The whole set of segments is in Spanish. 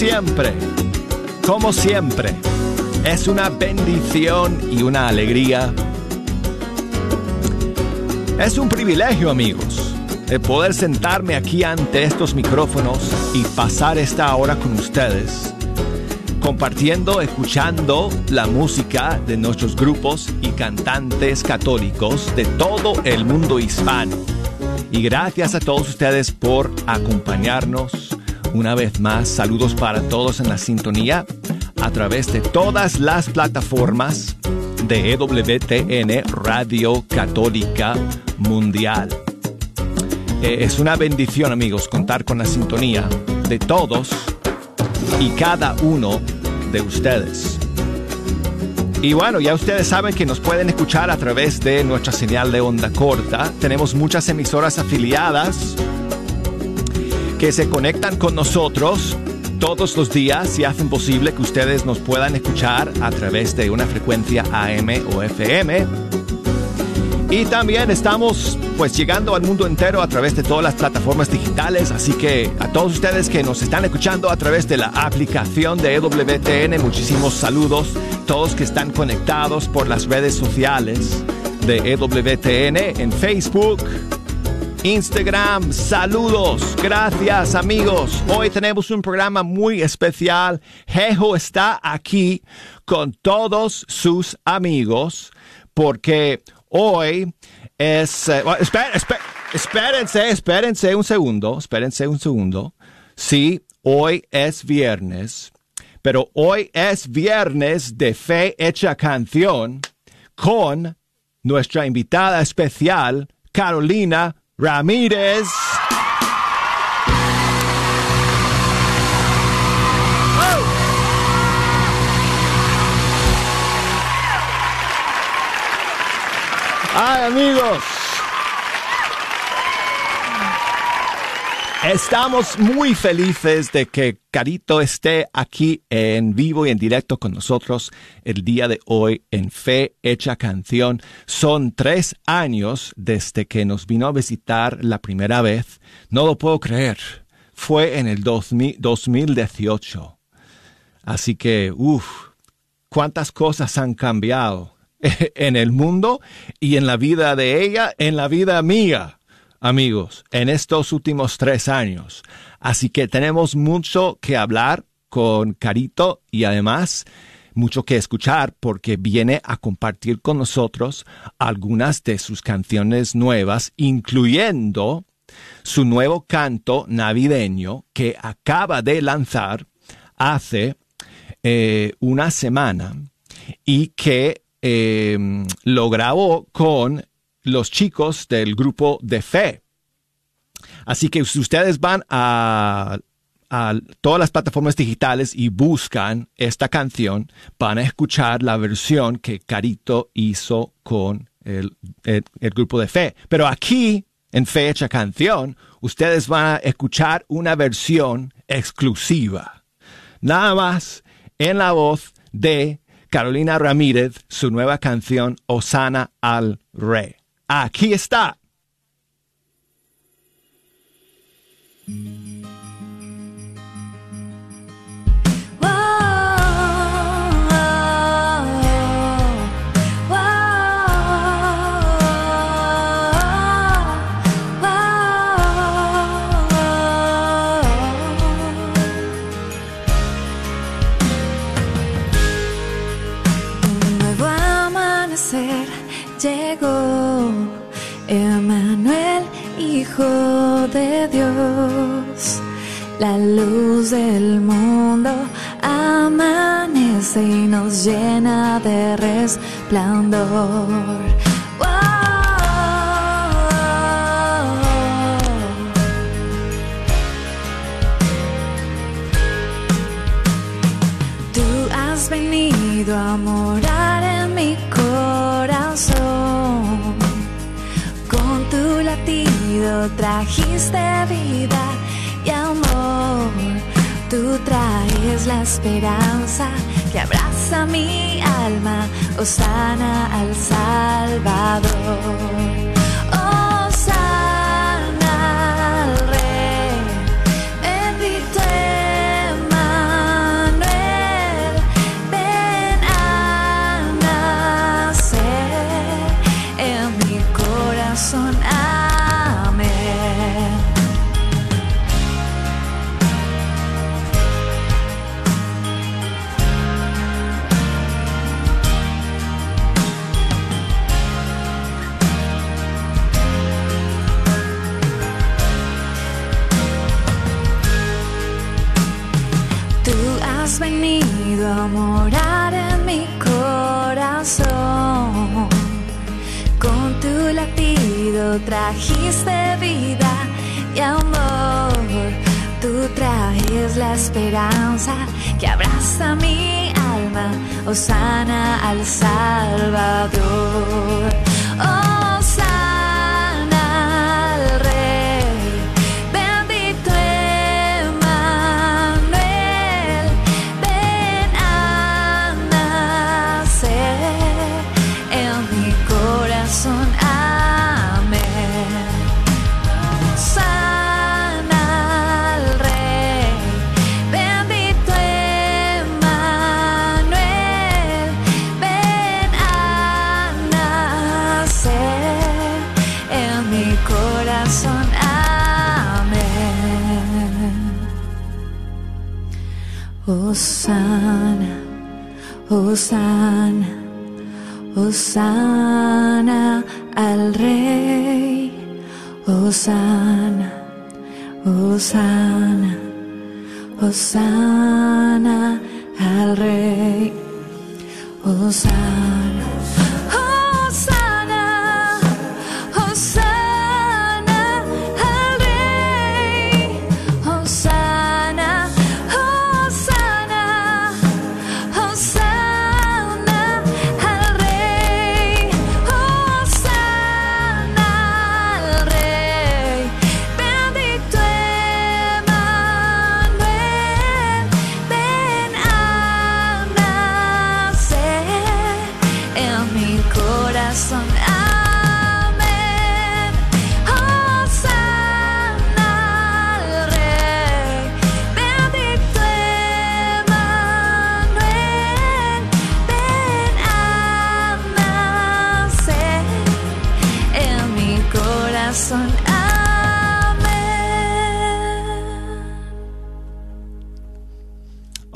Siempre, como siempre, es una bendición y una alegría. Es un privilegio, amigos, de poder sentarme aquí ante estos micrófonos y pasar esta hora con ustedes, compartiendo, escuchando la música de nuestros grupos y cantantes católicos de todo el mundo hispano. Y gracias a todos ustedes por acompañarnos una vez más, saludos para todos en la sintonía a través de todas las plataformas de EWTN Radio Católica Mundial. Eh, es una bendición amigos contar con la sintonía de todos y cada uno de ustedes. Y bueno, ya ustedes saben que nos pueden escuchar a través de nuestra señal de onda corta. Tenemos muchas emisoras afiliadas que se conectan con nosotros todos los días y hacen posible que ustedes nos puedan escuchar a través de una frecuencia AM o FM. Y también estamos pues llegando al mundo entero a través de todas las plataformas digitales, así que a todos ustedes que nos están escuchando a través de la aplicación de EWTN, muchísimos saludos, todos que están conectados por las redes sociales de EWTN en Facebook, Instagram. Saludos, gracias amigos. Hoy tenemos un programa muy especial. Jejo está aquí con todos sus amigos porque hoy es... Eh, espérense, espérense un segundo, espérense un segundo. Sí, hoy es viernes, pero hoy es viernes de fe hecha canción con nuestra invitada especial, Carolina Ramírez. Ay, amigos. Estamos muy felices de que Carito esté aquí en vivo y en directo con nosotros el día de hoy en Fe Hecha Canción. Son tres años desde que nos vino a visitar la primera vez. No lo puedo creer. Fue en el 2018. Así que, uff, cuántas cosas han cambiado en el mundo y en la vida de ella, en la vida mía amigos, en estos últimos tres años. Así que tenemos mucho que hablar con Carito y además mucho que escuchar porque viene a compartir con nosotros algunas de sus canciones nuevas, incluyendo su nuevo canto navideño que acaba de lanzar hace eh, una semana y que eh, lo grabó con los chicos del grupo de fe. Así que si ustedes van a, todas las plataformas digitales y buscan esta canción, van a escuchar la versión que Carito hizo con el, grupo de fe. Pero aquí, en Fecha Canción, ustedes van a escuchar una versión exclusiva. Nada más en la voz de Carolina Ramírez, su nueva canción Osana al Rey. Aquí está. Hijo de Dios, la luz del mundo amanece y nos llena de resplandor. Tú has venido a morar en mi corazón trajiste vida y amor. Tú traes la esperanza que abraza mi alma, o sana al Salvador.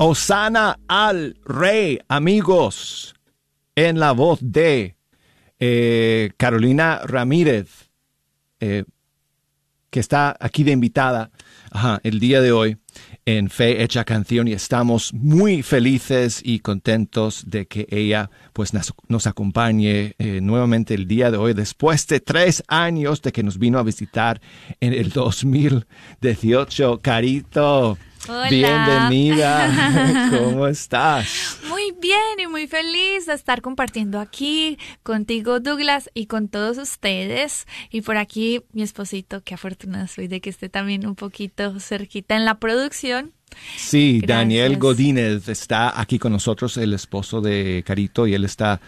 Osana al Rey, amigos, en la voz de eh, Carolina Ramírez, eh, que está aquí de invitada el día de hoy en Fe Hecha Canción y estamos muy felices y contentos de que ella pues nos, acompañe eh, nuevamente el día de hoy después de tres años de que nos vino a visitar en el 2018. Carito, Bienvenida. ¿Cómo estás? Muy bien y muy feliz de estar compartiendo aquí contigo, Douglas, y con todos ustedes. Y por aquí mi esposito, qué afortunada soy de que esté también un poquito cerquita en la producción. Sí, Daniel Godínez está aquí con nosotros, el esposo de Carito, y él está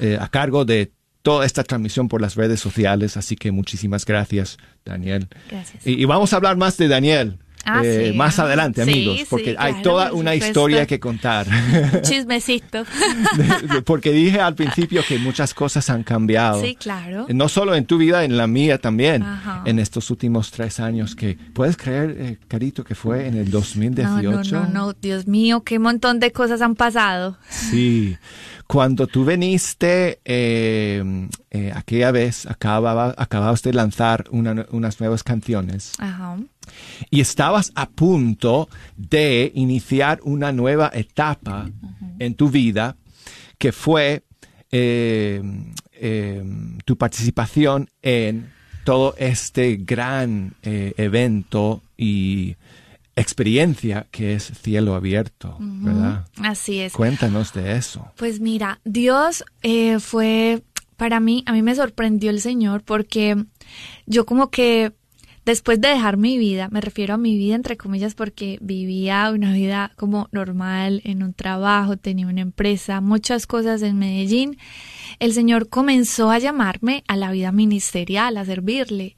eh, a cargo de toda esta transmisión por las redes sociales. Así que muchísimas gracias, Daniel. Gracias. y vamos a hablar más de Daniel. Ah, eh, más adelante, amigos, porque hay toda una historia que contar. Chismecito. porque dije al principio que muchas cosas han cambiado. Sí, claro. No solo en tu vida, en la mía también, en estos últimos tres años que, ¿puedes creer, eh, Carito, que fue en el 2018? No, no, no, no, Dios mío, qué montón de cosas han pasado. Sí. Cuando tú veniste, eh, aquella vez acababa, acababas de lanzar unas nuevas canciones. Ajá y estabas a punto de iniciar una nueva etapa en tu vida que fue eh, eh, tu participación en todo este gran eh, evento y experiencia que es cielo abierto, ¿verdad? Así es. Cuéntanos de eso. Pues mira, Dios fue para mí, a mí me sorprendió el Señor porque yo como que después de dejar mi vida, me refiero a mi vida entre comillas porque vivía una vida como normal en un trabajo, tenía una empresa, muchas cosas en Medellín, el Señor comenzó a llamarme a la vida ministerial, a servirle.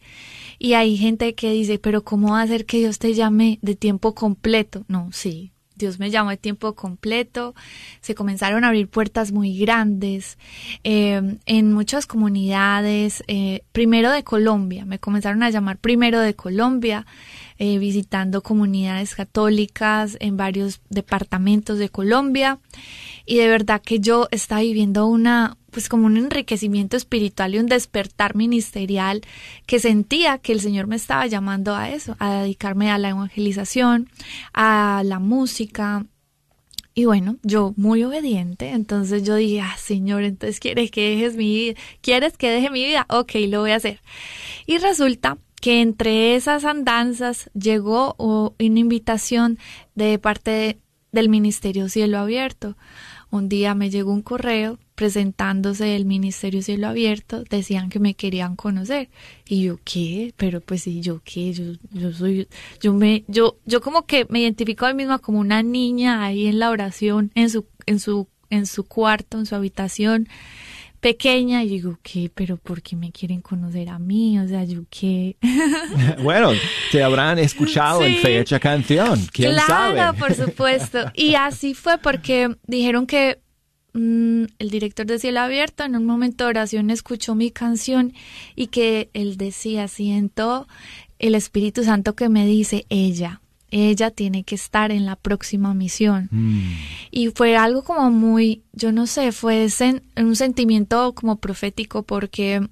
Y hay gente que dice, pero ¿cómo va a ser que Dios te llame de tiempo completo? No, sí, Dios me llamó de tiempo completo, se comenzaron a abrir puertas muy grandes eh, en muchas comunidades, eh, primero de Colombia, me comenzaron a llamar primero de Colombia, eh, visitando comunidades católicas en varios departamentos de Colombia. Y de verdad que yo estaba viviendo una, pues como un enriquecimiento espiritual y un despertar ministerial que sentía que el Señor me estaba llamando a eso, a dedicarme a la evangelización, a la música. Y bueno, yo muy obediente, entonces yo dije, ah, Señor, entonces quieres que dejes mi vida, quieres que deje mi vida, ok, lo voy a hacer. Y resulta que entre esas andanzas llegó una invitación de parte del Ministerio Cielo Abierto. Un día me llegó un correo presentándose el Ministerio Cielo Abierto, decían que me querían conocer. Y yo, ¿qué? Pero pues sí, yo qué, yo, yo soy, yo me, yo, yo como que me identifico a mí misma como una niña ahí en la oración, en su, en su, en su cuarto, en su habitación pequeña y digo, ¿qué? Pero ¿por qué me quieren conocer a mí? O sea, yo qué. bueno, te habrán escuchado en fecha canción, quién sabe. Claro, por supuesto. Y así fue porque dijeron que Mm, el director de Cielo Abierto en un momento de oración escuchó mi canción y que él decía, siento el Espíritu Santo que me dice, ella, ella tiene que estar en la próxima misión. Mm. Y fue algo como muy, yo no sé, fue un sentimiento como profético porque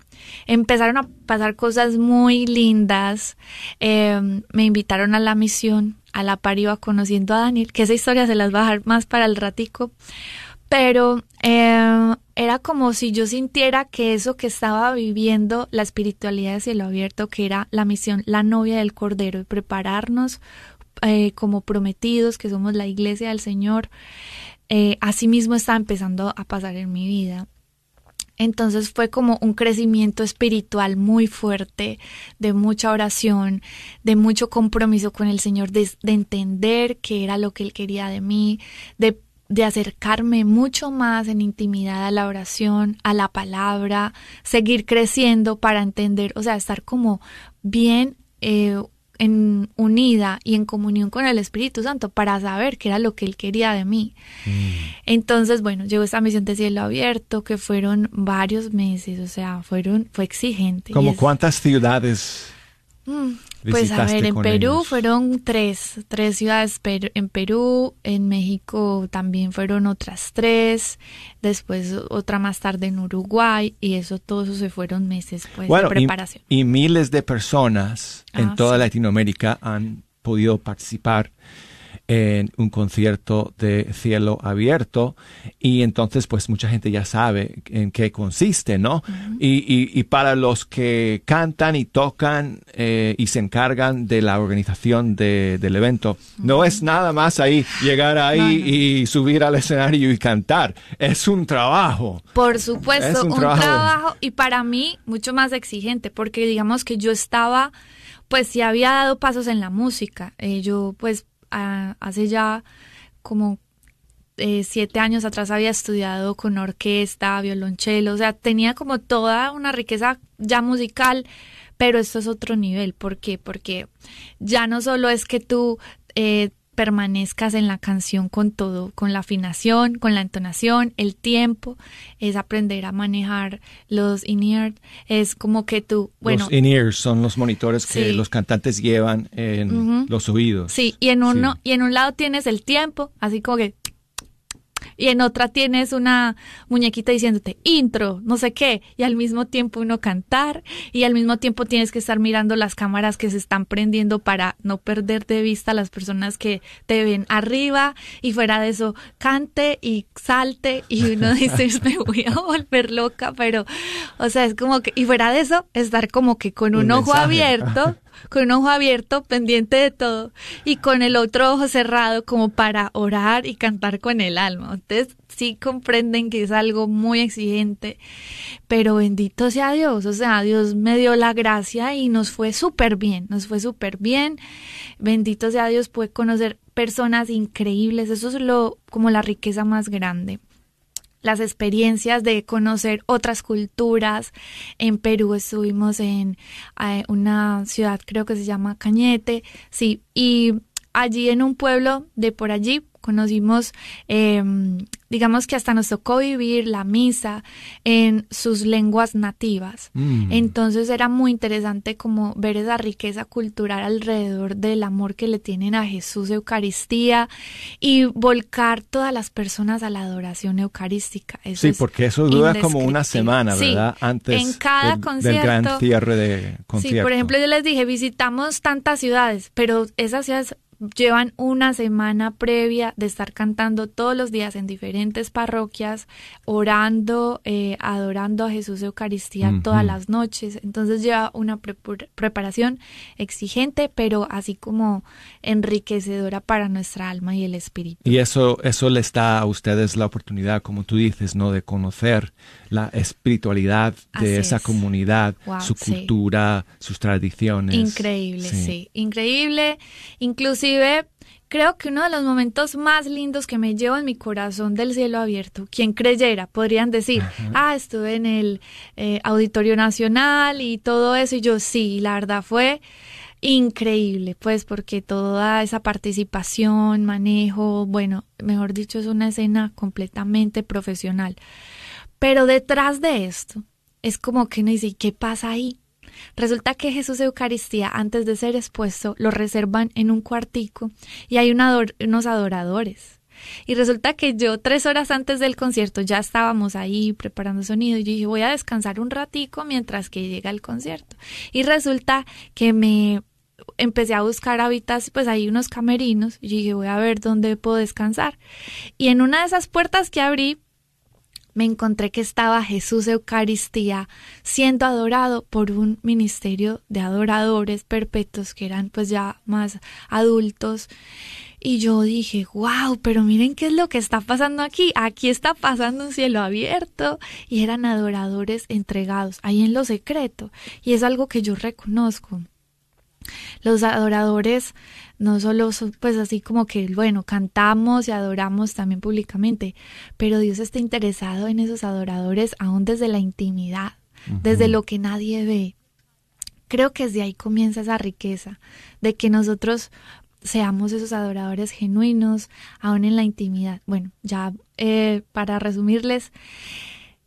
empezaron a pasar cosas muy lindas. Em, me invitaron a la misión, a la par iba conociendo a Daniel, que esa historia se las va a dejar más para el ratico pero eh, era como si yo sintiera que eso que estaba viviendo, la espiritualidad de cielo abierto, que era la misión, la novia del Cordero, prepararnos eh, como prometidos, que somos la iglesia del Señor, eh, así mismo estaba empezando a pasar en mi vida. Entonces fue como un crecimiento espiritual muy fuerte, de mucha oración, de mucho compromiso con el Señor, de, de entender qué era lo que Él quería de mí, de de acercarme mucho más en intimidad a la oración, a la palabra, seguir creciendo para entender, o sea, estar como bien eh, en unida y en comunión con el Espíritu Santo para saber qué era lo que Él quería de mí. Mm. Entonces, bueno, llegó esta misión de cielo abierto que fueron varios meses, o sea, fueron, fue exigente. ¿Como cuántas ciudades? Mm, pues a ver, en Perú fueron tres, tres ciudades en Perú, en México también fueron otras tres, después otra más tarde en Uruguay y eso, todo eso se fueron meses pues, de preparación. Y, miles de personas en ah, toda Latinoamérica han podido participar en un concierto de cielo abierto y entonces pues mucha gente ya sabe en qué consiste, ¿no? y, y, para los que cantan y tocan eh, y se encargan de la organización de, del evento, no es nada más ahí llegar ahí y subir al escenario y cantar, es un trabajo. Por supuesto, un, trabajo. y para mí mucho más exigente porque digamos que yo estaba pues sí había dado pasos en la música. Eh, yo pues hace ya como eh, siete años atrás había estudiado con orquesta, violonchelo, o sea, tenía como toda una riqueza ya musical, pero esto es otro nivel. ¿Por qué? Porque ya no solo es que tú eh, permanezcas en la canción con todo, con la afinación, con la entonación, el tiempo, es aprender a manejar los in-ear, es como que tú, bueno... Los in-ears son los monitores que los cantantes llevan en los oídos. Sí, y en uno, y en un lado tienes el tiempo, así como que y en otra tienes una muñequita diciéndote intro, no sé qué, y al mismo tiempo uno cantar y al mismo tiempo tienes que estar mirando las cámaras que se están prendiendo para no perder de vista a las personas que te ven arriba y fuera de eso cante y salte y uno dice me voy a volver loca, pero o sea, es como que y fuera de eso estar como que con un, ojo abierto con un ojo abierto, pendiente de todo, y con el otro ojo cerrado como para orar y cantar con el alma. Entonces sí comprenden que es algo muy exigente, pero bendito sea Dios, o sea, Dios me dio la gracia y nos fue súper bien, nos fue súper bien. Bendito sea Dios, puede conocer personas increíbles, eso es lo como la riqueza más grande las experiencias de conocer otras culturas. En Perú estuvimos en eh, una ciudad, creo que se llama Cañete, sí, y allí en un pueblo de por allí conocimos em, digamos que hasta nos tocó vivir la misa en sus lenguas nativas. Mm. Entonces era muy interesante como ver esa riqueza cultural alrededor del amor que le tienen a Jesús Eucaristía y volcar todas las personas a la adoración eucarística. sí, porque eso dura como una semana, ¿verdad? Antes en cada del, concierto, gran cierre de concierto. Sí, por ejemplo, yo les dije, visitamos tantas ciudades, pero esas ciudades llevan una semana previa de estar cantando todos los días en diferentes parroquias, orando, eh, adorando a Jesús Eucaristía todas las noches. Entonces lleva una preparación exigente, pero así como enriquecedora para nuestra alma y el espíritu. Y eso, eso les da a ustedes la oportunidad, como tú dices, ¿no? De conocer la espiritualidad de esa comunidad, su cultura, sus tradiciones. Increíble, sí. Increíble. Inclusive creo que uno de los momentos más lindos que me llevo en mi corazón del cielo abierto, quien creyera, podrían decir, ah, estuve en el eh, Auditorio Nacional y todo eso, y yo sí, la verdad fue increíble, pues porque toda esa participación, manejo, bueno, mejor dicho, es una escena completamente profesional. Pero detrás de esto es como que uno dice, ¿qué pasa ahí? Resulta que Jesús Eucaristía, antes de ser expuesto, lo reservan en un cuartico y hay unos adoradores. Y resulta que yo tres horas antes del concierto ya estábamos ahí preparando sonido y yo dije voy a descansar un ratico mientras que llega el concierto. Y resulta que me empecé a buscar hábitats, pues hay unos camerinos y dije voy a ver dónde puedo descansar. Y en una de esas puertas que abrí me encontré que estaba Jesús Eucaristía siendo adorado por un ministerio de adoradores perpetuos que eran pues ya más adultos. Y yo dije, wow, pero miren qué es lo que está pasando aquí. Aquí está pasando un cielo abierto y eran adoradores entregados ahí en lo secreto. Y es algo que yo reconozco. Los adoradores no solo son pues así como que, bueno, cantamos y adoramos también públicamente, pero Dios está interesado en esos adoradores aún desde la intimidad, desde lo que nadie ve. Creo que desde ahí comienza esa riqueza, de que nosotros seamos esos adoradores genuinos, aún en la intimidad. Bueno, ya eh, para resumirles,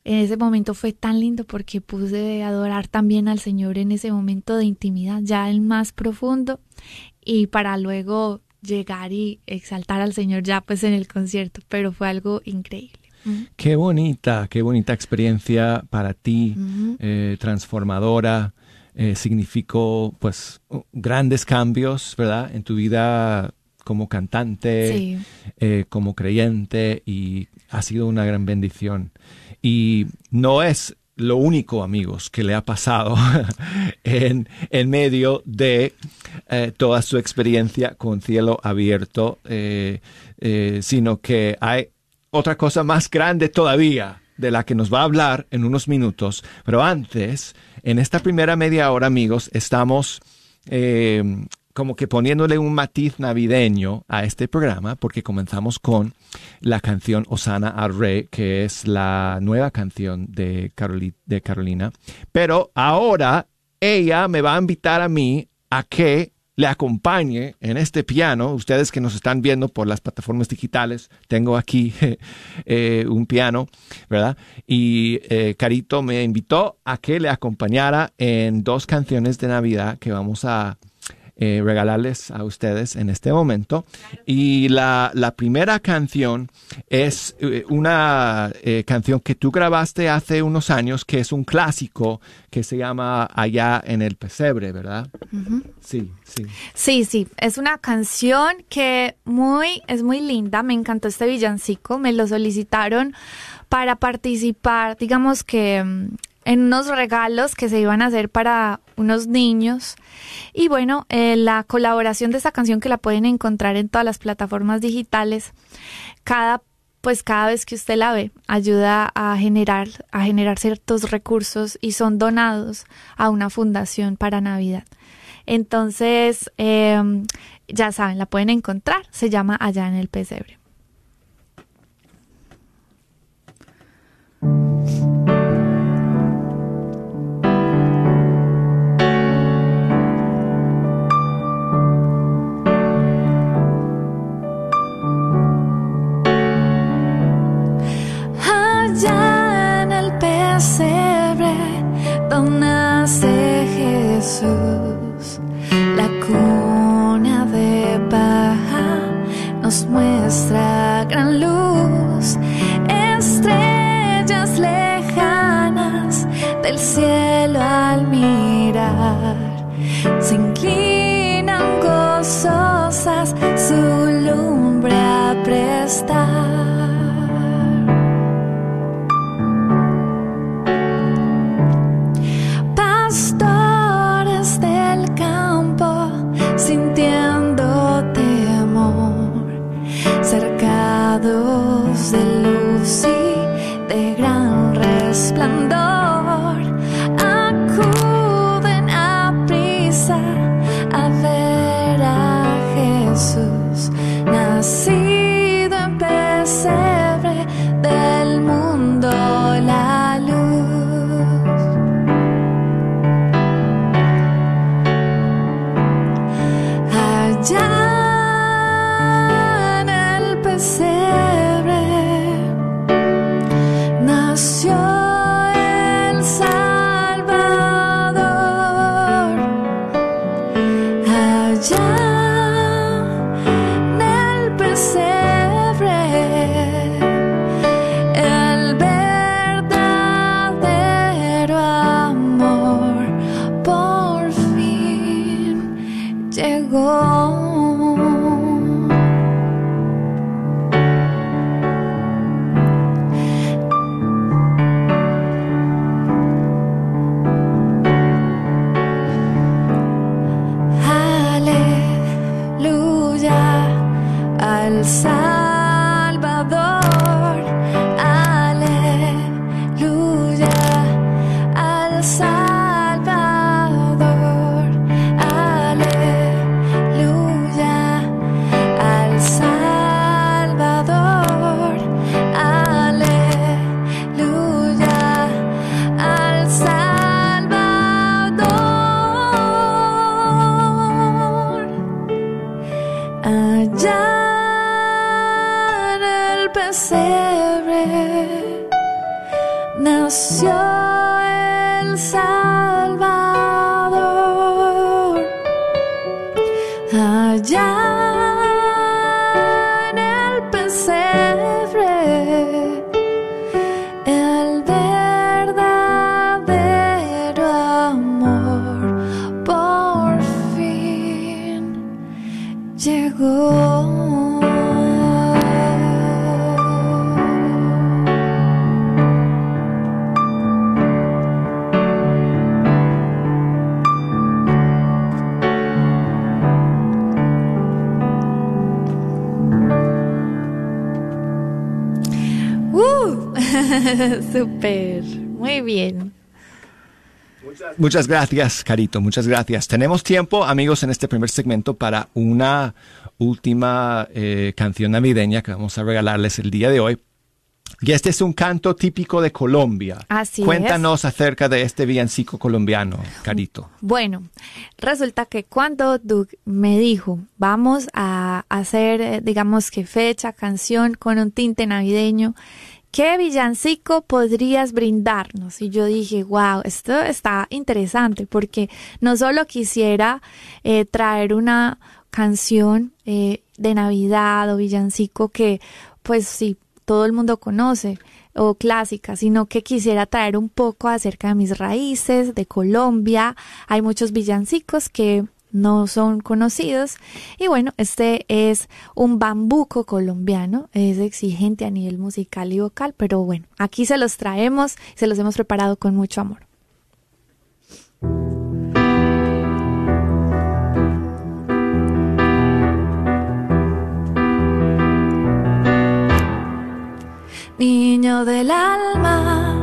en ese momento fue tan lindo porque pude adorar también al Señor en ese momento de intimidad, ya el más profundo, y para luego llegar y exaltar al Señor ya pues en el concierto, pero fue algo increíble. Qué bonita, qué bonita experiencia para ti, eh, transformadora, eh, significó pues grandes cambios, ¿verdad? En tu vida como cantante, eh, como creyente y ha sido una gran bendición. Y no es lo único, amigos, que le ha pasado en, en medio de eh, toda su experiencia con cielo abierto, eh, eh, sino que hay otra cosa más grande todavía de la que nos va a hablar en unos minutos. Pero antes, en esta primera media hora, amigos, estamos como que poniéndole un matiz navideño a este programa, porque comenzamos con la canción Osana al Rey, que es la nueva canción de, Carolina. Pero ahora ella me va a invitar a mí a que le acompañe en este piano. Ustedes que nos están viendo por las plataformas digitales, tengo aquí eh, un piano, ¿verdad? Y eh, Carito me invitó a que le acompañara en dos canciones de Navidad que vamos a eh, regalarles a ustedes en este momento. Y la, primera canción es eh, una eh, canción que tú grabaste hace unos años, que es un clásico que se llama Allá en el Pesebre, ¿verdad? Sí, sí. Sí, sí, es una canción que muy, es muy linda, me encantó este villancico, me lo solicitaron para participar, digamos que mm, en unos regalos que se iban a hacer para unos niños. Y bueno, eh, la colaboración de esta canción que la pueden encontrar en todas las plataformas digitales, cada pues cada vez que usted la ve ayuda a generar a generar ciertos recursos y son donados a una fundación para Navidad. Entonces, em, ya saben, la pueden encontrar, se llama Allá en el Pesebre. Muchas gracias, Carito, muchas gracias. Tenemos tiempo, amigos, en este primer segmento para una última eh, canción navideña que vamos a regalarles el día de hoy. Y este es un canto típico de Colombia. Así es. Cuéntanos acerca de este villancico colombiano, Carito. Bueno, resulta que cuando Doug me dijo, vamos a hacer, eh, digamos que fecha, canción con un tinte navideño, ¿qué villancico podrías brindarnos? Y yo dije, wow, esto está interesante porque no solo quisiera eh, traer una canción eh, de Navidad o villancico que, pues sí, todo el mundo conoce o clásica, sino que quisiera traer un poco acerca de mis raíces, de Colombia. Hay muchos villancicos que no son conocidos. Y bueno, este es un bambuco colombiano, es exigente a nivel musical y vocal, pero bueno, aquí se los traemos, se los hemos preparado con mucho amor. Niño del alma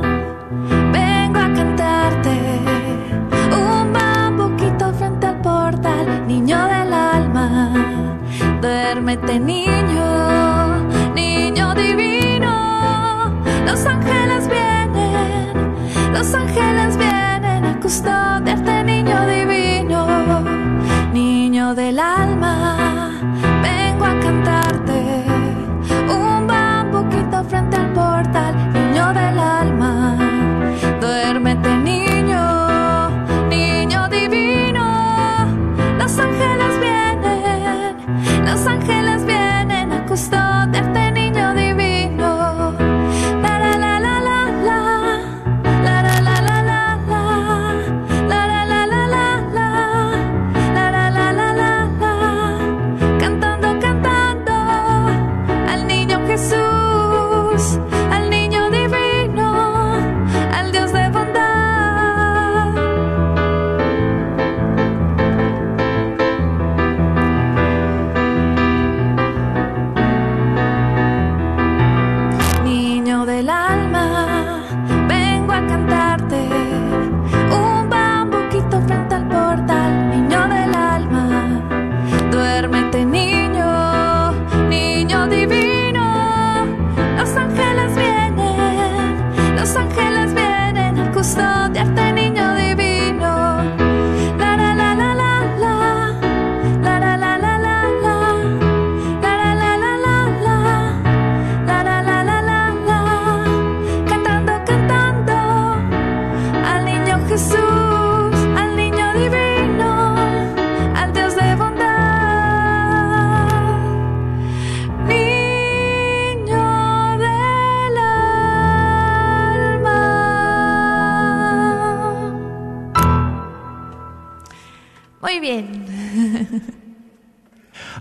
duérmete niño, niño divino, los ángeles vienen, los ángeles vienen a custodiarte, niño divino, niño del alma, vengo a cantarte un bambuquito frente al portal, niño del alma, duérmete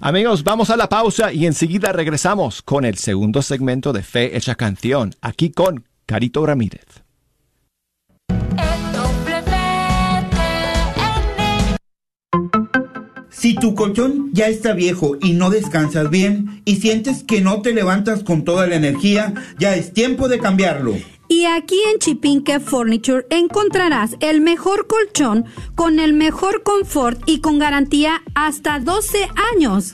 Amigos, vamos a la pausa y enseguida regresamos con el segundo segmento de Fe Hecha Canción, aquí con Carito Ramírez. Si tu colchón ya está viejo y no descansas bien y sientes que no te levantas con toda la energía, ya es tiempo de cambiarlo. Y aquí en Chipinque Furniture encontrarás el mejor colchón con el mejor confort y con garantía hasta 12 años.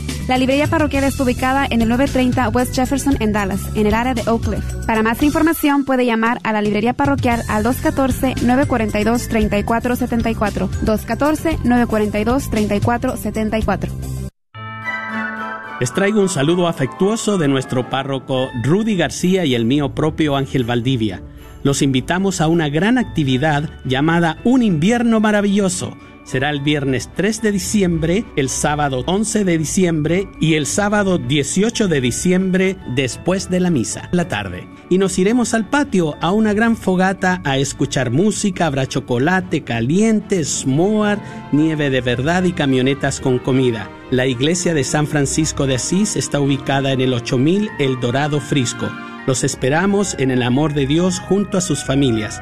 La librería parroquial está ubicada en el 930 West Jefferson en Dallas, en el área de Oak Cliff. Para más información puede llamar a la librería parroquial al 214-942-3474. 214-942-3474. Les traigo un saludo afectuoso de nuestro párroco Rudy García y el mío propio Ángel Valdivia. Los invitamos a una gran actividad llamada Un invierno maravilloso. Será el viernes 3 de diciembre, el sábado 11 de diciembre y el sábado 18 de diciembre después de la misa, la tarde. Y nos iremos al patio a una gran fogata a escuchar música, habrá chocolate caliente, s'more, nieve de verdad y camionetas con comida. La iglesia de San Francisco de Asís está ubicada en el 8000 El Dorado Frisco. Los esperamos en el amor de Dios junto a sus familias.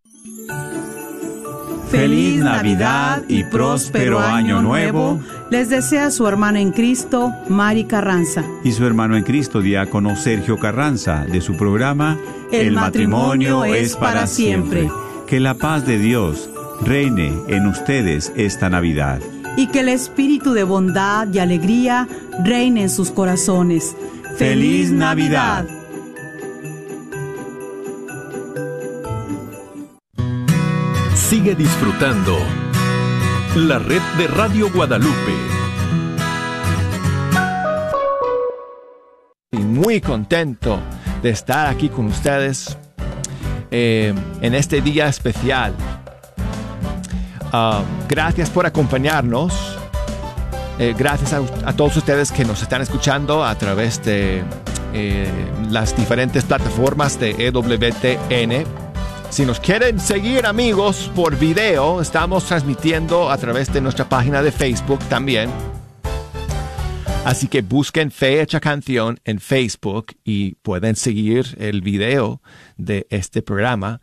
Feliz Navidad y próspero año nuevo. Les desea su hermana en Cristo, Mari Carranza. Y su hermano en Cristo, diácono Sergio Carranza, de su programa El, matrimonio, es para siempre. Que la paz de Dios reine en ustedes esta Navidad. Y que el espíritu de bondad y alegría reine en sus corazones. ¡Feliz Navidad! Sigue disfrutando la red de Radio Guadalupe. Y muy contento de estar aquí con ustedes eh, en este día especial. Ah, gracias por acompañarnos. Eh, gracias a, todos ustedes que nos están escuchando a través de eh, las diferentes plataformas de EWTN si nos quieren seguir amigos por video, estamos transmitiendo a través de nuestra página de Facebook también. Así que busquen Fe Hecha Canción en Facebook y pueden seguir el video de este programa.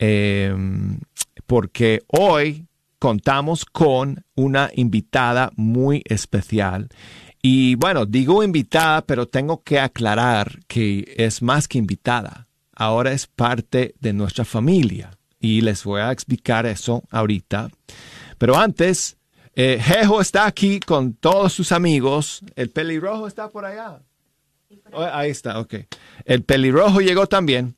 Em, porque hoy contamos con una invitada muy especial. Y bueno, digo invitada, pero tengo que aclarar que es más que invitada ahora es parte de nuestra familia. Y les voy a explicar eso ahorita. Pero antes, eh, Jejo está aquí con todos sus amigos. El pelirrojo está por allá. Oh, ahí está, ok. El pelirrojo llegó también.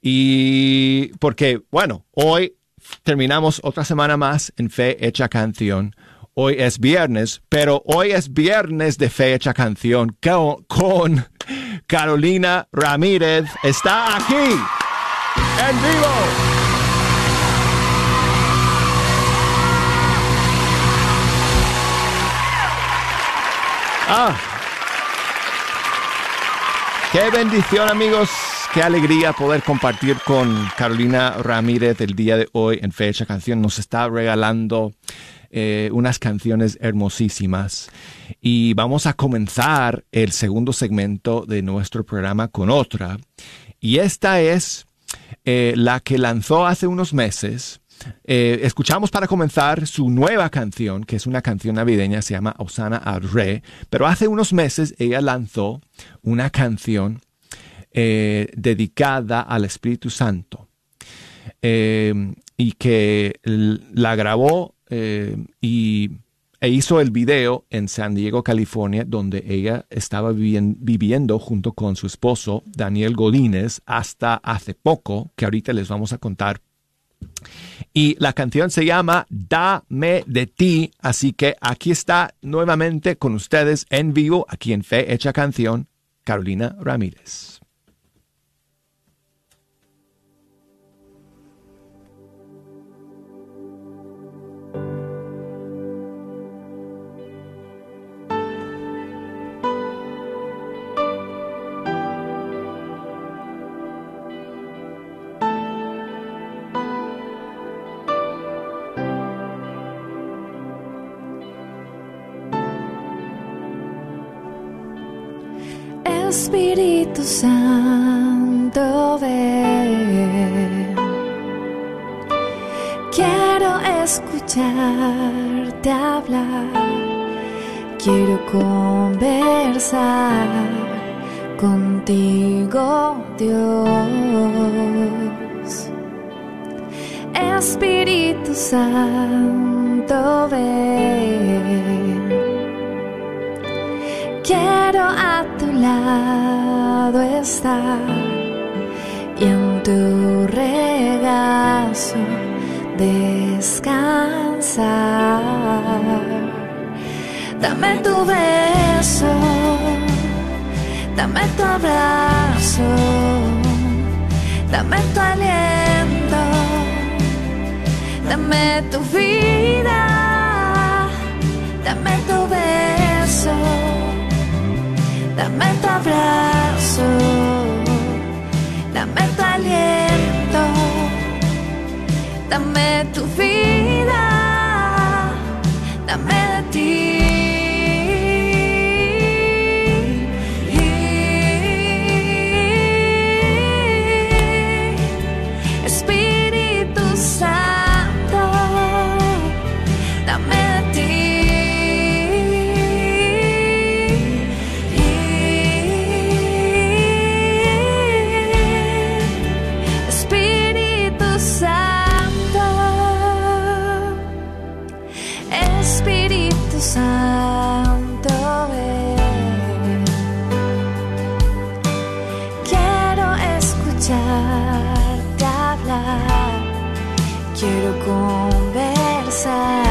Y porque, bueno, hoy terminamos otra semana más en Fe Hecha Canción. Hoy es viernes, pero hoy es viernes de Fe Hecha Canción con Carolina Ramírez está aquí en vivo. Ah. Qué bendición amigos, qué alegría poder compartir con Carolina Ramírez el día de hoy en Fecha Canción. Nos está regalando eh, unas canciones hermosísimas. Y vamos a comenzar el segundo segmento de nuestro programa con otra. Y esta es eh, la que lanzó hace unos meses. Eh, escuchamos para comenzar su nueva canción, que es una canción navideña, se llama Osana al Re, pero hace unos meses ella lanzó una canción dedicada al Espíritu Santo y que la grabó eh, y, e hizo el video en San Diego, California, donde ella estaba viviendo junto con su esposo, Daniel Godínez, hasta hace poco, que ahorita les vamos a contar. Y la canción se llama Dame de ti, así que aquí está nuevamente con ustedes en vivo, aquí en Fe Hecha Canción, Carolina Ramírez. Espíritu Santo, ven. Quiero escucharte hablar. Quiero conversar contigo, Dios. Espíritu Santo, ven. Quiero a lado estar y en tu regazo descansar. Dame tu beso, dame tu abrazo, dame tu aliento, dame tu vida, dame tu beso dame tu abrazo, dame tu aliento, dame tu vida, dame de ti. quiero conversar.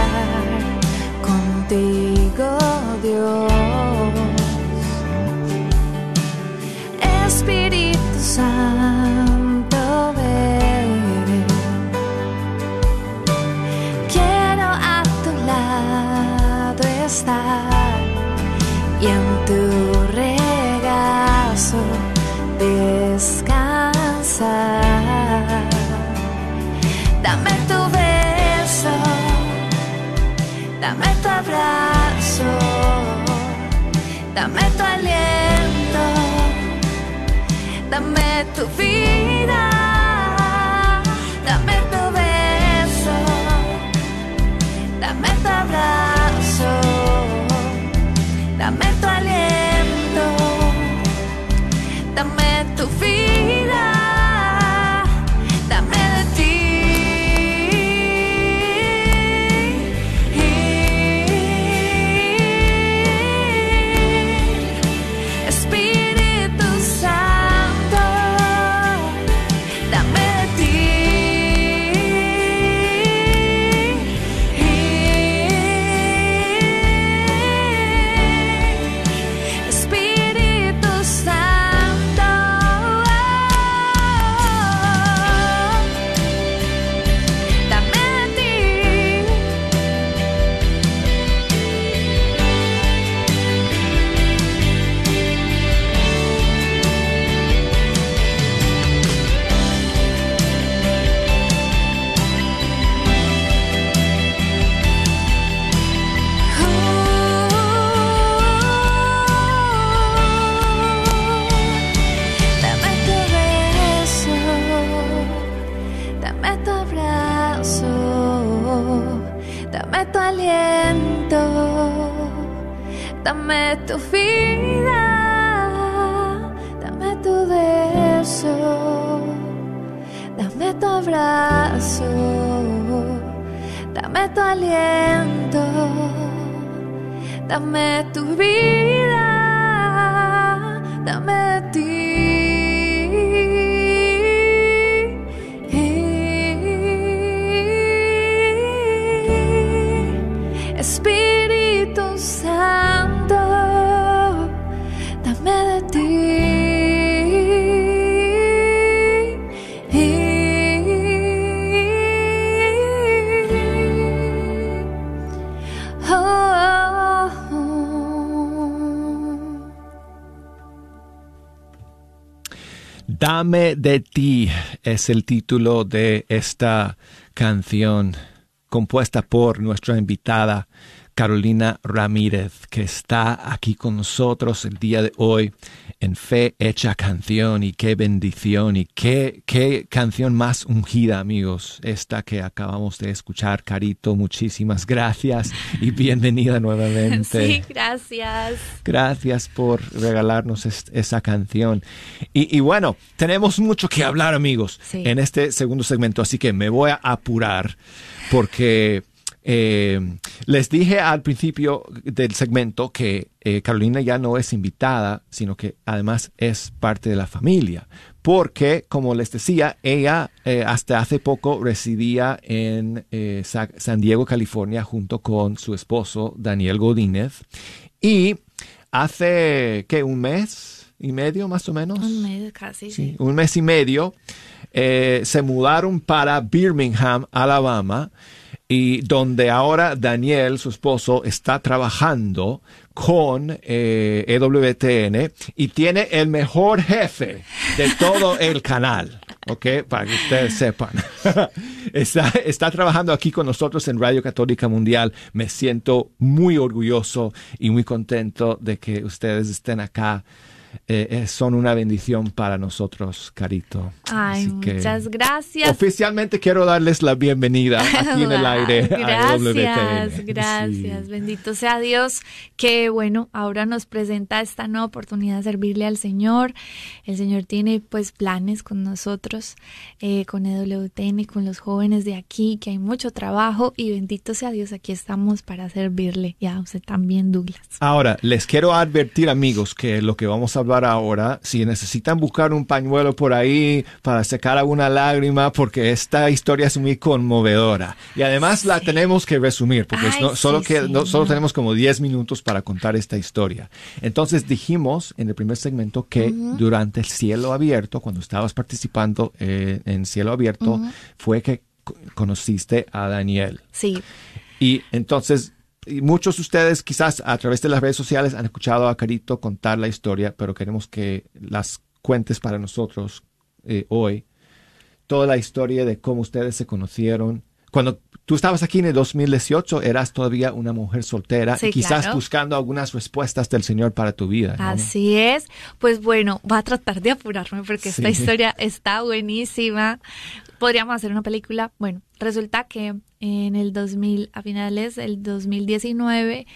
Dame tu vida, De ti es el título de esta canción compuesta por nuestra invitada Carolina Ramírez, que está aquí con nosotros el día de hoy en Fe Hecha Canción y qué bendición y qué, qué canción más ungida, amigos, esta que acabamos de escuchar. Carito, muchísimas gracias y bienvenida nuevamente. Sí, gracias. Gracias por regalarnos es- esa canción. Y, y bueno, tenemos mucho que hablar, amigos, Sí. en este segundo segmento, así que me voy a apurar porque eh, les dije al principio del segmento que eh, Carolina ya no es invitada, sino que además es parte de la familia. Porque, como les decía, ella eh, hasta hace poco residía en Sa- San Diego, California, junto con su esposo Daniel Godínez. Y hace, ¿qué? ¿Un mes y medio más o menos? Un mes casi, sí. un mes y medio, eh, se mudaron para Birmingham, Alabama, y donde ahora Daniel, su esposo, está trabajando con eh, EWTN y tiene el mejor jefe de todo el canal. ¿Ok? Para que ustedes sepan. está trabajando aquí con nosotros en Radio Católica Mundial. Me siento muy orgulloso y muy contento de que ustedes estén acá. Eh, eh, son una bendición para nosotros, Carito. Ay, muchas gracias. Oficialmente quiero darles la bienvenida aquí en el aire Gracias, gracias. Bendito sea Dios que, bueno, ahora nos presenta esta nueva oportunidad de servirle al Señor. El Señor tiene, pues, planes con nosotros, eh, con EWTN, con los jóvenes de aquí, que hay mucho trabajo y bendito sea Dios, aquí estamos para servirle. Y a usted también, Douglas. Ahora, les quiero advertir, amigos, que lo que vamos a hablar ahora, si necesitan buscar un pañuelo por ahí para secar alguna lágrima, porque esta historia es muy conmovedora. Y además la tenemos que resumir, porque es Ay, no- solo, sí, que, sí, no- solo tenemos como 10 minutos para contar esta historia. Entonces dijimos en el primer segmento que durante el cielo abierto, cuando estabas participando eh, en cielo abierto, fue que co- conociste a Daniel. Sí, Y entonces y muchos de ustedes quizás a través de las redes sociales han escuchado a Carito contar la historia, pero queremos que las cuentes para nosotros eh, hoy. Toda la historia de cómo ustedes se conocieron. Cuando tú estabas aquí en el 2018, eras todavía una mujer soltera Sí, y quizás claro. buscando algunas respuestas del Señor para tu vida. ¿no? Así es. Pues bueno, va a tratar de apurarme porque esta Sí. historia está buenísima. Podríamos hacer una película. Bueno, resulta que en el 2000, a finales del 2019,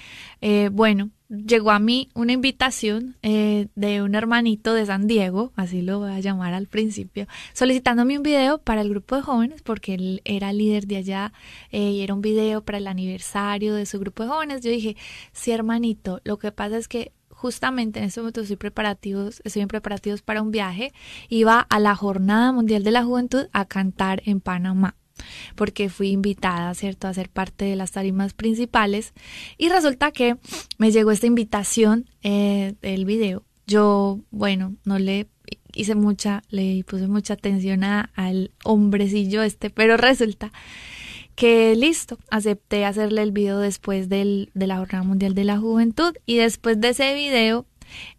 eh, bueno, llegó a mí una invitación eh, de un hermanito de San Diego, así lo voy a llamar al principio, solicitándome un video para el grupo de jóvenes porque él era líder de allá eh, y era un video para el aniversario de su grupo de jóvenes. Yo dije, sí, hermanito, lo que pasa es que justamente en este momento estoy preparativos, estoy en preparativos para un viaje, iba a la Jornada Mundial de la Juventud a cantar en Panamá porque fui invitada, ¿cierto?, a ser parte de las tarimas principales y resulta que me llegó esta invitación eh, del video. Yo, bueno, no le hice mucha, le puse mucha atención a- al hombrecillo este, pero resulta que listo, acepté hacerle el video después del, de la Jornada Mundial de la Juventud y después de ese video,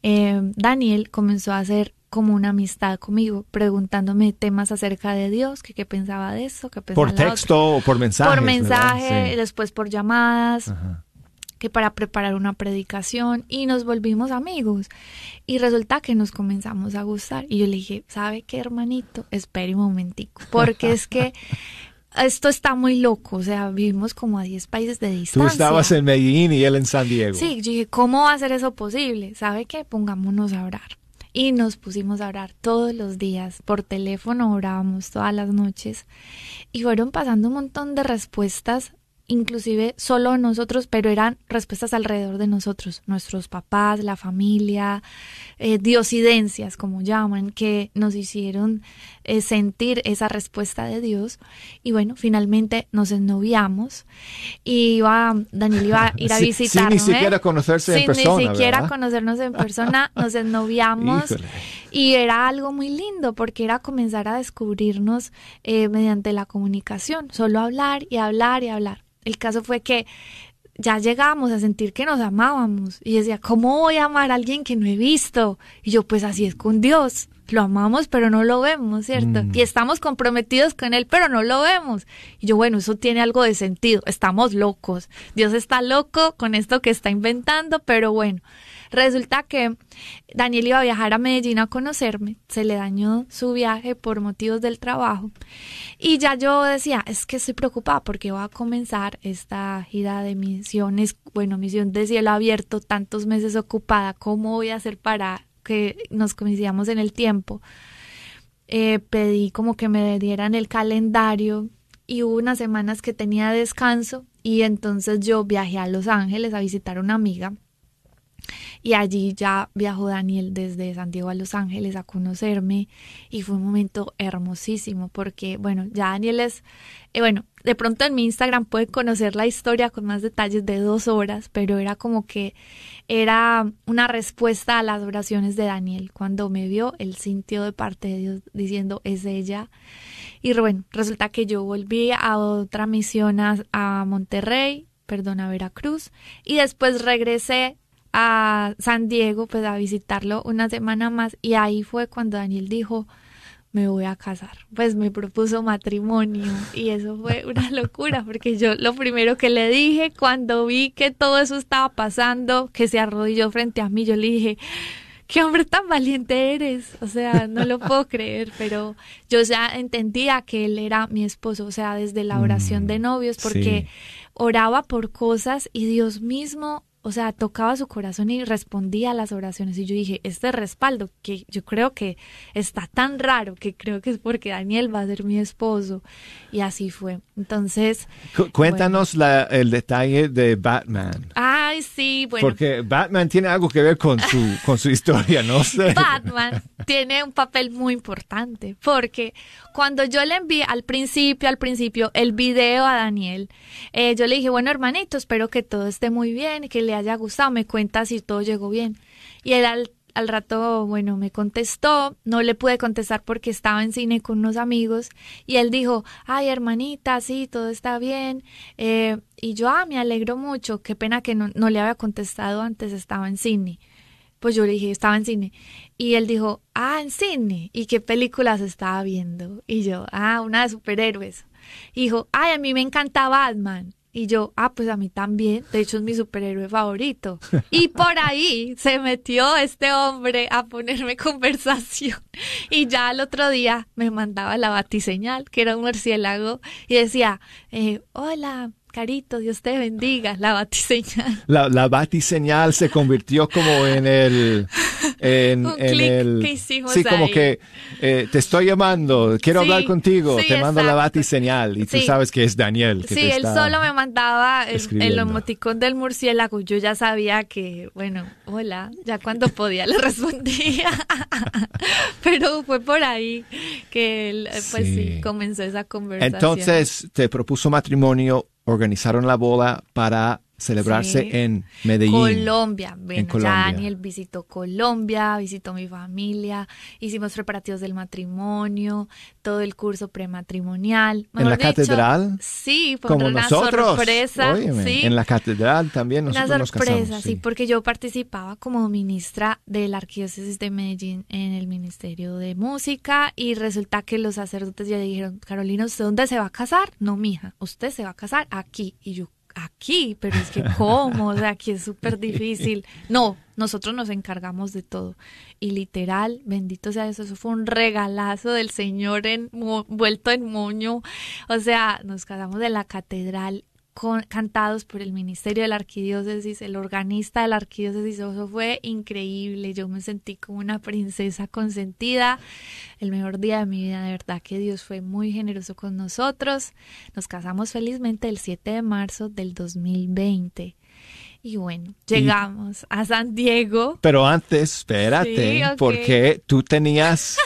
eh, Daniel comenzó a hacer como una amistad conmigo, preguntándome temas acerca de Dios, que qué pensaba de eso, qué pensaba Por texto o por mensaje. por mensaje, después por llamadas, que para preparar una predicación y nos volvimos amigos. Y resulta que nos comenzamos a gustar. Y yo le dije, ¿sabe qué, hermanito? Espere un momentico, porque es que esto está muy loco. O sea, vivimos como a 10 países de Tú distancia. estabas en Medellín y él en San Diego. Sí, yo dije, ¿cómo va a ser eso posible? ¿Sabe qué? Pongámonos a orar. Y nos pusimos a orar todos los días. Por teléfono orábamos todas las noches. Y fueron pasando un montón de respuestas, inclusive solo nosotros, pero eran respuestas alrededor de nosotros, nuestros papás, la familia, eh, diosidencias, como llaman, que nos hicieron eh, sentir esa respuesta de Dios. Y bueno, finalmente nos ennoviamos y iba, Daniel iba a ir a Sí, sin ni siquiera conocerse en Sin persona, ni siquiera ¿verdad? conocernos en persona, nos ennoviamos. Híjole. Y era algo muy lindo porque era comenzar a descubrirnos eh, mediante la comunicación, solo hablar y hablar y hablar. El caso fue que ya llegábamos a sentir que nos amábamos y decía, ¿cómo voy a amar a alguien que no he visto? Y yo, pues así es con Dios. Lo amamos, pero no lo vemos, ¿cierto? Mm. Y estamos comprometidos con Él, pero no lo vemos. Y yo, bueno, eso tiene algo de sentido. Estamos locos. Dios está loco con esto que está inventando, pero bueno. Resulta que Daniel iba a viajar a Medellín a conocerme, se le dañó su viaje por motivos del trabajo y ya yo decía, es que estoy preocupada porque va a comenzar esta gira de misiones, bueno, misión de cielo abierto, tantos meses ocupada, ¿cómo voy a hacer para que nos coincidamos en el tiempo? Eh, pedí como que me dieran el calendario y hubo unas semanas que tenía descanso y entonces yo viajé a Los Ángeles a visitar a una amiga y allí ya viajó Daniel desde San Diego a Los Ángeles a conocerme y fue un momento hermosísimo porque, bueno, ya Daniel es, eh, bueno, de pronto en mi Instagram puede conocer la historia con más detalles de dos horas, pero era como que era una respuesta a las oraciones de Daniel. Cuando me vio, él sintió de parte de Dios diciendo, es ella. Y bueno, resulta que yo volví a otra misión a Monterrey, perdón, a Veracruz, y después regresé a San Diego pues a visitarlo una semana más. Y ahí fue cuando Daniel dijo me voy a casar pues me propuso matrimonio. Y eso fue una locura porque yo lo primero que le dije cuando vi que todo eso estaba pasando que se arrodilló frente a mí yo le dije qué hombre tan valiente eres o sea no lo puedo creer pero yo ya entendía que él era mi esposo o sea desde la oración de novios porque sí. oraba por cosas y Dios mismo o sea, tocaba su corazón y respondía a las oraciones. Y yo dije, este respaldo, que yo creo que está tan raro, que creo que es porque Daniel va a ser mi esposo. Y así fue. Entonces. Cu- Cuéntanos la- el detalle de Batman. Ay, sí, bueno. Porque Batman tiene algo que ver con su, con su historia, no sé. Batman tiene un papel muy importante porque cuando yo le envié al principio, al principio, el video a Daniel, eh, yo le dije, bueno, hermanito, espero que todo esté muy bien y que le haya gustado, me cuenta si todo llegó bien. Y él al, rato, bueno, me contestó, no le pude contestar porque estaba en cine con unos amigos y él dijo, ay hermanita, sí, todo está bien. Eh, y yo, ah, me alegro mucho, qué pena que no, no le había contestado antes, estaba en cine. Pues yo le dije, estaba en cine. Y él dijo, ah, en cine. ¿Y qué películas estaba viendo? Y yo, ah, una de superhéroes. Y dijo, ay, a mí me encanta Batman. Y yo, ah, pues a mí también, de hecho es mi superhéroe favorito. Y por ahí se metió este hombre a ponerme conversación. Y ya el otro día me mandaba la batiseñal, que era un murciélago, y decía, eh, hola, Carito, Dios te bendiga, la batiseñal. La, la batiseñal se convirtió como en el... En, Un en clic el que hicimos sí, como que eh, te estoy llamando, quiero Sí, hablar contigo, sí, te mando la batiseñal y tú sabes que es Daniel. Que Sí, te él está solo me mandaba el, el emoticón del murciélago. Yo ya sabía que, bueno, hola, ya cuando podía le respondía. Pero fue por ahí que él, eh, pues sí, Sí. comenzó esa conversación. Entonces te propuso matrimonio, organizaron la boda para celebrarse Sí. en Medellín. Colombia. Bueno, Colombia. ya Daniel visitó Colombia, visitó mi familia, hicimos preparativos del matrimonio, todo el curso prematrimonial. ¿En la dicho, catedral? Sí, fue Como una nosotros. sorpresa. Óyeme, sí. En la catedral también Una nosotros nos sorpresa, casamos. sí, porque yo participaba como ministra de la Arquidiócesis de Medellín en el Ministerio de Música y resulta que los sacerdotes ya dijeron, Carolina, ¿usted dónde se va a casar? No, mija, usted se va a casar aquí. Y yo, aquí, pero es que ¿cómo? O sea, aquí es súper difícil. No, nosotros nos encargamos de todo. Y literal, bendito sea eso, eso fue un regalazo del Señor en, vuelto en moño. O sea, nos casamos en la catedral con- cantados por el Ministerio de la Arquidiócesis, el organista de la Arquidiócesis, eso fue increíble, yo me sentí como una princesa consentida, el mejor día de mi vida, de verdad que Dios fue muy generoso con nosotros, nos casamos felizmente el 7 de marzo del 2020 y bueno, llegamos a San Diego. Pero antes, espérate, Sí, porque tú tenías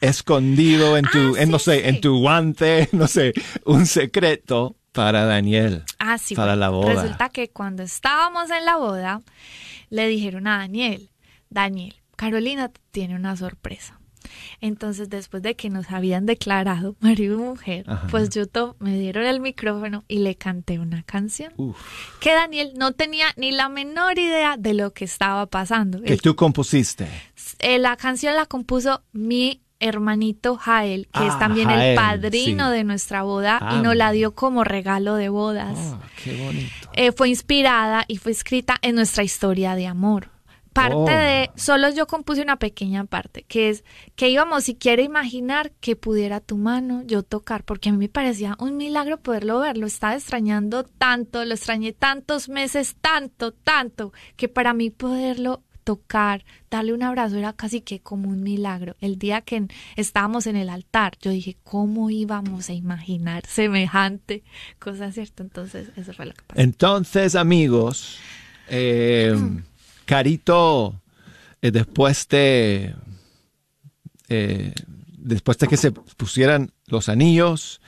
escondido en tu, Ah, en, no sé, sí. en tu guante, no sé, un secreto para Daniel. Ah, sí, Para bueno, la boda. Resulta que cuando estábamos en la boda, le dijeron a Daniel, Daniel, Carolina tiene una sorpresa. Entonces, después de que nos habían declarado marido y mujer, Ajá. pues yo me dieron el micrófono y le canté una canción Uf, que Daniel no tenía ni la menor idea de lo que estaba pasando. que tú compusiste. eh, la canción la compuso mi hermanito Jael, que Ah, es también Jael, el padrino sí. de nuestra boda Ah, y nos la dio como regalo de bodas. Ah, qué bonito. Eh, fue inspirada y fue escrita en nuestra historia de amor. Parte Oh. de, solo yo compuse una pequeña parte, que es que íbamos siquiera imaginar que pudiera tu mano yo tocar, porque a mí me parecía un milagro poderlo ver, lo estaba extrañando tanto, lo extrañé tantos meses, tanto, tanto, que para mí poderlo tocar, darle un abrazo era casi que como un milagro. El día que estábamos en el altar, yo dije, ¿cómo íbamos a imaginar semejante cosa, cierto? Entonces, eso fue lo que pasó. Entonces, amigos, eh, Carito, eh, después de eh, después de que se pusieran los anillos,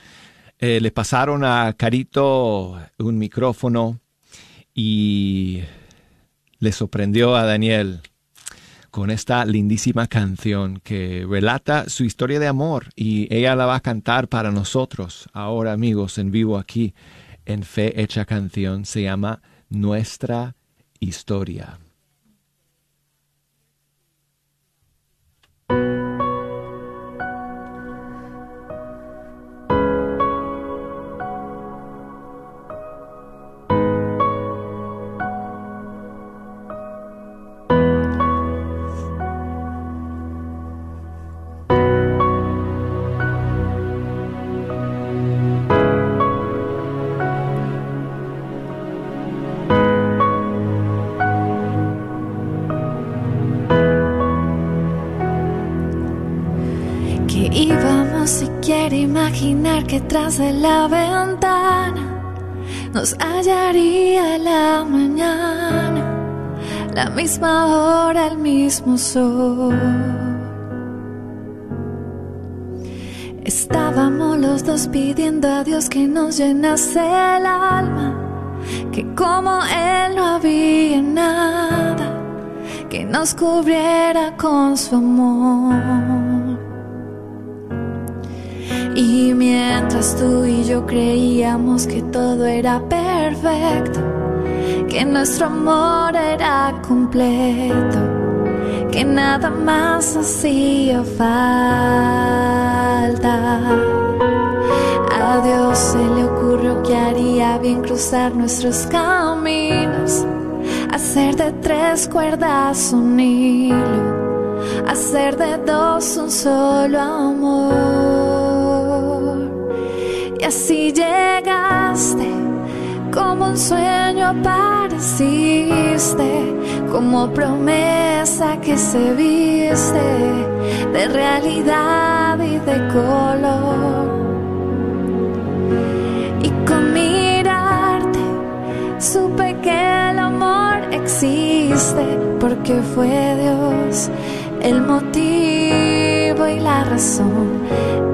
eh, le pasaron a Carito un micrófono y le sorprendió a Daniel con esta lindísima canción que relata su historia de amor y ella la va a cantar para nosotros ahora amigos en vivo aquí en Fe Hecha Canción. Se llama Nuestra Historia. Tras de la ventana nos hallaría la mañana, la misma hora, el mismo sol. Estábamos los dos pidiendo a Dios que nos llenase el alma, que como Él no había nada que nos cubriera con su amor. Y mientras tú y yo creíamos que todo era perfecto, que nuestro amor era completo, que nada más hacía falta. A Dios se le ocurrió que haría bien cruzar nuestros caminos, hacer de tres cuerdas un hilo, hacer de dos un solo amor. Y así llegaste, como un sueño apareciste, como promesa que se viste de realidad y de color. Y con mirarte supe que el amor existe porque fue Dios el motivo y la razón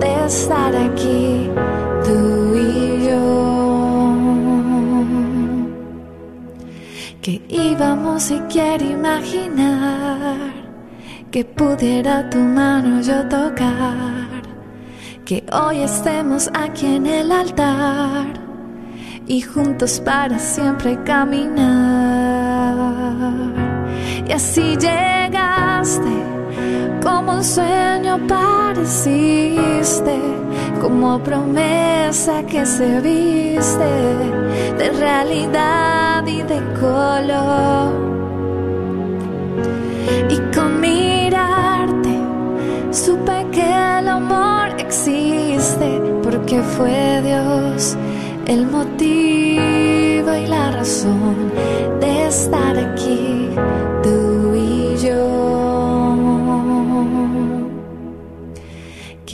de estar aquí Que íbamos siquiera imaginar que pudiera tu mano yo tocar que hoy estemos aquí en el altar y juntos para siempre caminar. Y así llegaste, como un sueño pareciste, como promesa que se viste de realidad y de color. Y con mirarte supe que el amor existe porque fue Dios el motivo y la razón de estar aquí, tú y yo.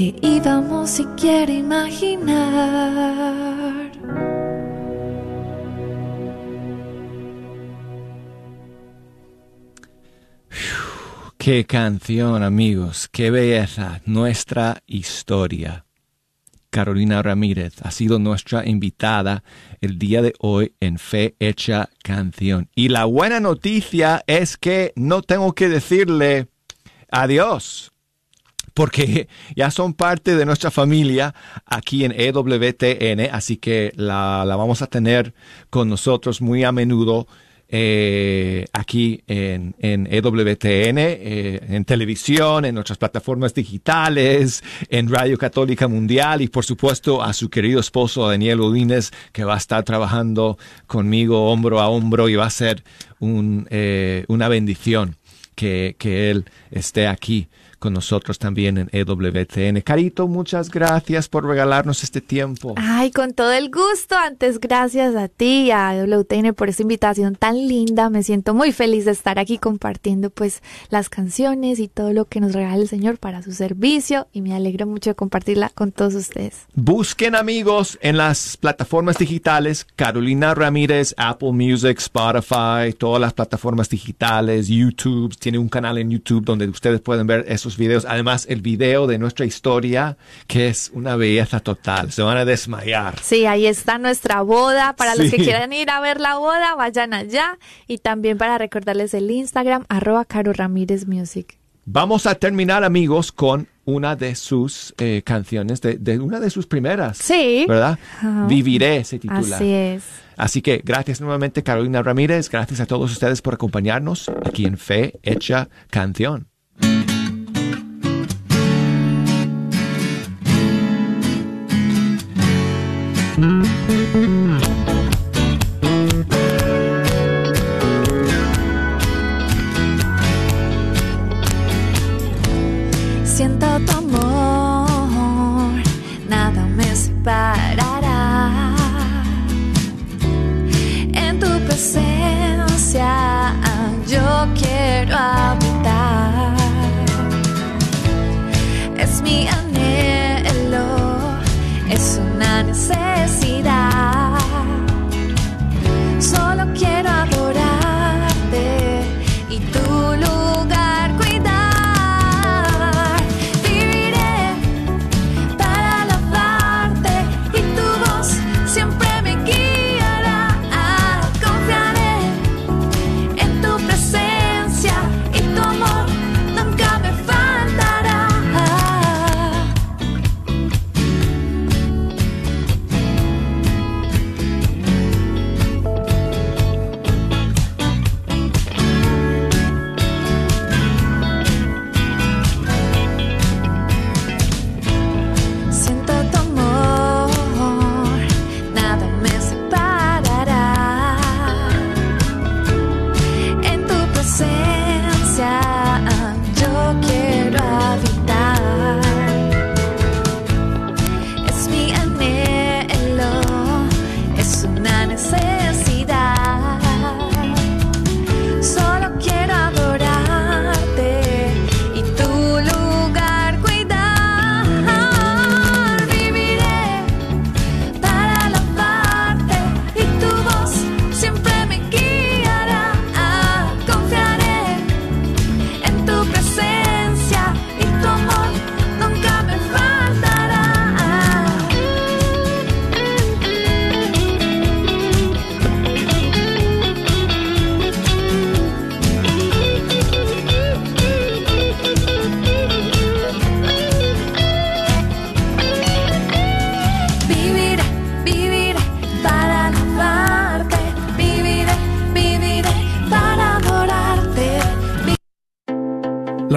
Que íbamos siquiera imaginar. Qué canción, amigos, qué belleza, nuestra historia. Carolina Ramírez ha sido nuestra invitada el día de hoy en Fe Hecha Canción. Y la buena noticia es que no tengo que decirle adiós, porque ya son parte de nuestra familia aquí en EWTN, así que la, la vamos a tener con nosotros muy a menudo eh, aquí en, en EWTN, eh, en televisión, en nuestras plataformas digitales, en Radio Católica Mundial y por supuesto a su querido esposo Daniel Odines que va a estar trabajando conmigo hombro a hombro y va a ser un, eh, una bendición que, que él esté aquí con nosotros también en EWTN. Carito, muchas gracias por regalarnos este tiempo. Ay, con todo el gusto. Antes, gracias a ti y a EWTN por esta invitación tan linda. Me siento muy feliz de estar aquí compartiendo pues las canciones y todo lo que nos regala el Señor para su servicio y me alegro mucho de compartirla con todos ustedes. Busquen amigos en las plataformas digitales, Carolina Ramírez, Apple Music, Spotify, todas las plataformas digitales, YouTube, tiene un canal en YouTube donde ustedes pueden ver esos videos. Además, el video de nuestra historia, que es una belleza total. Se van a desmayar. Sí, ahí está nuestra boda. Para los que quieran ir a ver la boda, vayan allá. Y también para recordarles el Instagram, arroba Caro Ramírez Music. Vamos a terminar, amigos, con una de sus eh, canciones, de, de una de sus primeras. Sí. ¿Verdad? Ajá. Viviré se titula. Así es. Así que gracias nuevamente, Carolina Ramírez. Gracias a todos ustedes por acompañarnos aquí en Fe Hecha Canción. Siento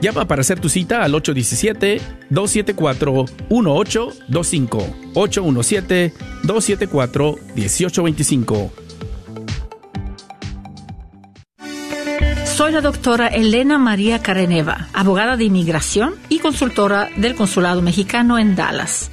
Llama para hacer tu cita al 817-274-1825. 817-274-1825. Soy la doctora Elena María Careneva, abogada de inmigración y consultora del Consulado Mexicano en Dallas.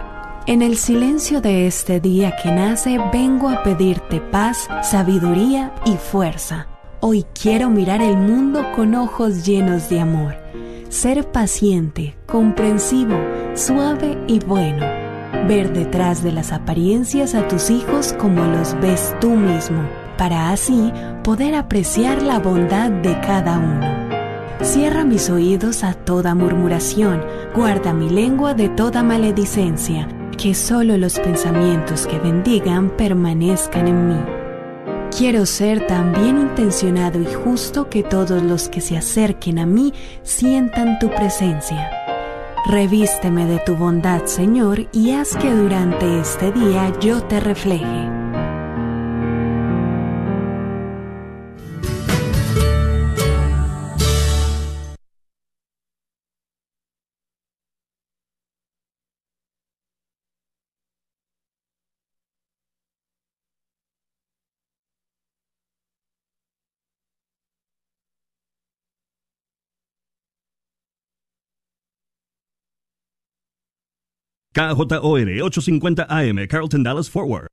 en el silencio de este día que nace vengo a pedirte paz, sabiduría y fuerza. Hoy quiero mirar el mundo con ojos llenos de amor, ser paciente, comprensivo, suave y bueno, ver detrás de las apariencias a tus hijos como los ves tú mismo, para así poder apreciar la bondad de cada uno. Cierra mis oídos a toda murmuración, guarda mi lengua de toda maledicencia, que solo los pensamientos que bendigan permanezcan en mí. Quiero ser tan bien intencionado y justo que todos los que se acerquen a mí sientan tu presencia. Revísteme de tu bondad, Señor, y haz que durante este día yo te refleje. KJOR 850 AM, Carlton Dallas Forward.